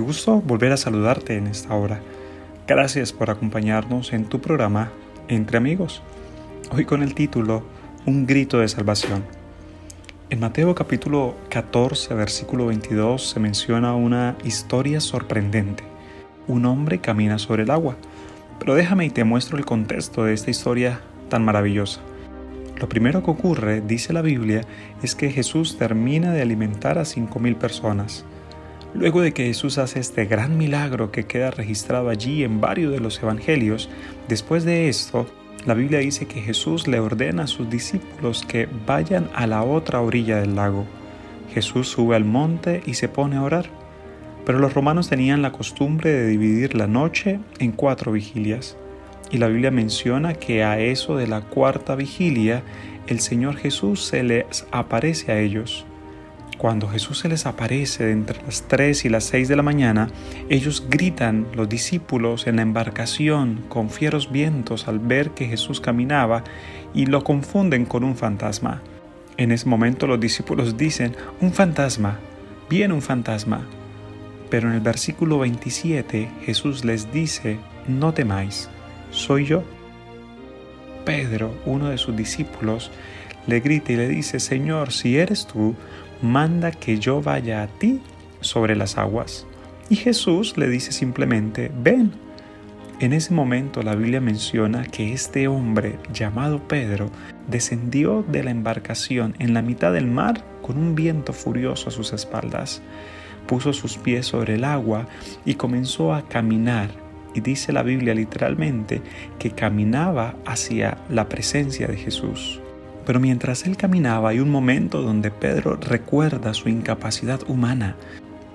gusto volver a saludarte en esta hora. Gracias por acompañarnos en tu programa Entre Amigos, hoy con el título Un grito de salvación. En Mateo capítulo 14, versículo 22 se menciona una historia sorprendente. Un hombre camina sobre el agua. Pero déjame y te muestro el contexto de esta historia tan maravillosa. Lo primero que ocurre, dice la Biblia, es que Jesús termina de alimentar a cinco mil personas. Luego de que Jesús hace este gran milagro que queda registrado allí en varios de los evangelios, después de esto, la Biblia dice que Jesús le ordena a sus discípulos que vayan a la otra orilla del lago. Jesús sube al monte y se pone a orar. Pero los romanos tenían la costumbre de dividir la noche en cuatro vigilias. Y la Biblia menciona que a eso de la cuarta vigilia, el Señor Jesús se les aparece a ellos. Cuando Jesús se les aparece entre las 3 y las 6 de la mañana, ellos gritan, los discípulos, en la embarcación con fieros vientos al ver que Jesús caminaba y lo confunden con un fantasma. En ese momento los discípulos dicen, un fantasma, viene un fantasma. Pero en el versículo 27 Jesús les dice, no temáis, soy yo. Pedro, uno de sus discípulos, le grita y le dice, Señor, si eres tú, manda que yo vaya a ti sobre las aguas. Y Jesús le dice simplemente, ven. En ese momento la Biblia menciona que este hombre llamado Pedro descendió de la embarcación en la mitad del mar con un viento furioso a sus espaldas. Puso sus pies sobre el agua y comenzó a caminar. Y dice la Biblia literalmente que caminaba hacia la presencia de Jesús. Pero mientras él caminaba hay un momento donde Pedro recuerda su incapacidad humana.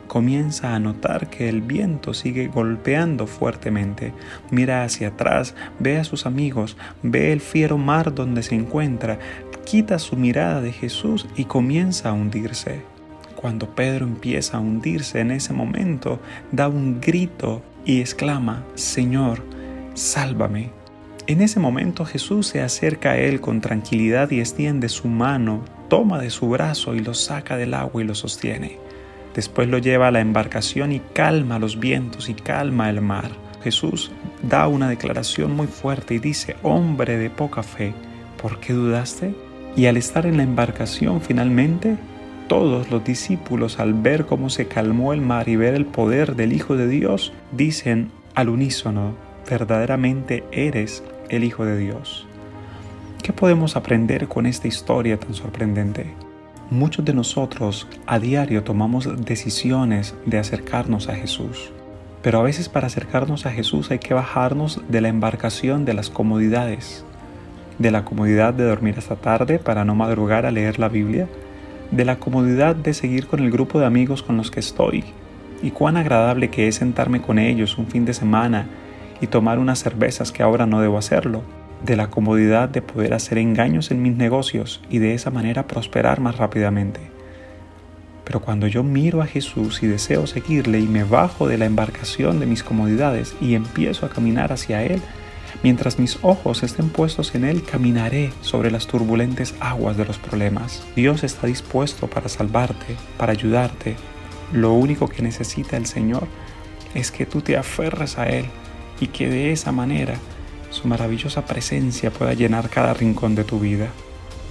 Comienza a notar que el viento sigue golpeando fuertemente. Mira hacia atrás, ve a sus amigos, ve el fiero mar donde se encuentra, quita su mirada de Jesús y comienza a hundirse. Cuando Pedro empieza a hundirse en ese momento, da un grito y exclama, Señor, sálvame. En ese momento Jesús se acerca a él con tranquilidad y extiende su mano, toma de su brazo y lo saca del agua y lo sostiene. Después lo lleva a la embarcación y calma los vientos y calma el mar. Jesús da una declaración muy fuerte y dice, hombre de poca fe, ¿por qué dudaste? Y al estar en la embarcación finalmente, todos los discípulos al ver cómo se calmó el mar y ver el poder del Hijo de Dios, dicen al unísono, verdaderamente eres el Hijo de Dios. ¿Qué podemos aprender con esta historia tan sorprendente? Muchos de nosotros a diario tomamos decisiones de acercarnos a Jesús, pero a veces para acercarnos a Jesús hay que bajarnos de la embarcación de las comodidades, de la comodidad de dormir hasta tarde para no madrugar a leer la Biblia, de la comodidad de seguir con el grupo de amigos con los que estoy, y cuán agradable que es sentarme con ellos un fin de semana y tomar unas cervezas que ahora no debo hacerlo, de la comodidad de poder hacer engaños en mis negocios y de esa manera prosperar más rápidamente. Pero cuando yo miro a Jesús y deseo seguirle y me bajo de la embarcación de mis comodidades y empiezo a caminar hacia Él, mientras mis ojos estén puestos en Él, caminaré sobre las turbulentes aguas de los problemas. Dios está dispuesto para salvarte, para ayudarte. Lo único que necesita el Señor es que tú te aferres a Él y que de esa manera su maravillosa presencia pueda llenar cada rincón de tu vida.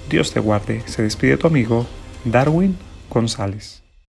Dios te guarde. Se despide tu amigo Darwin González.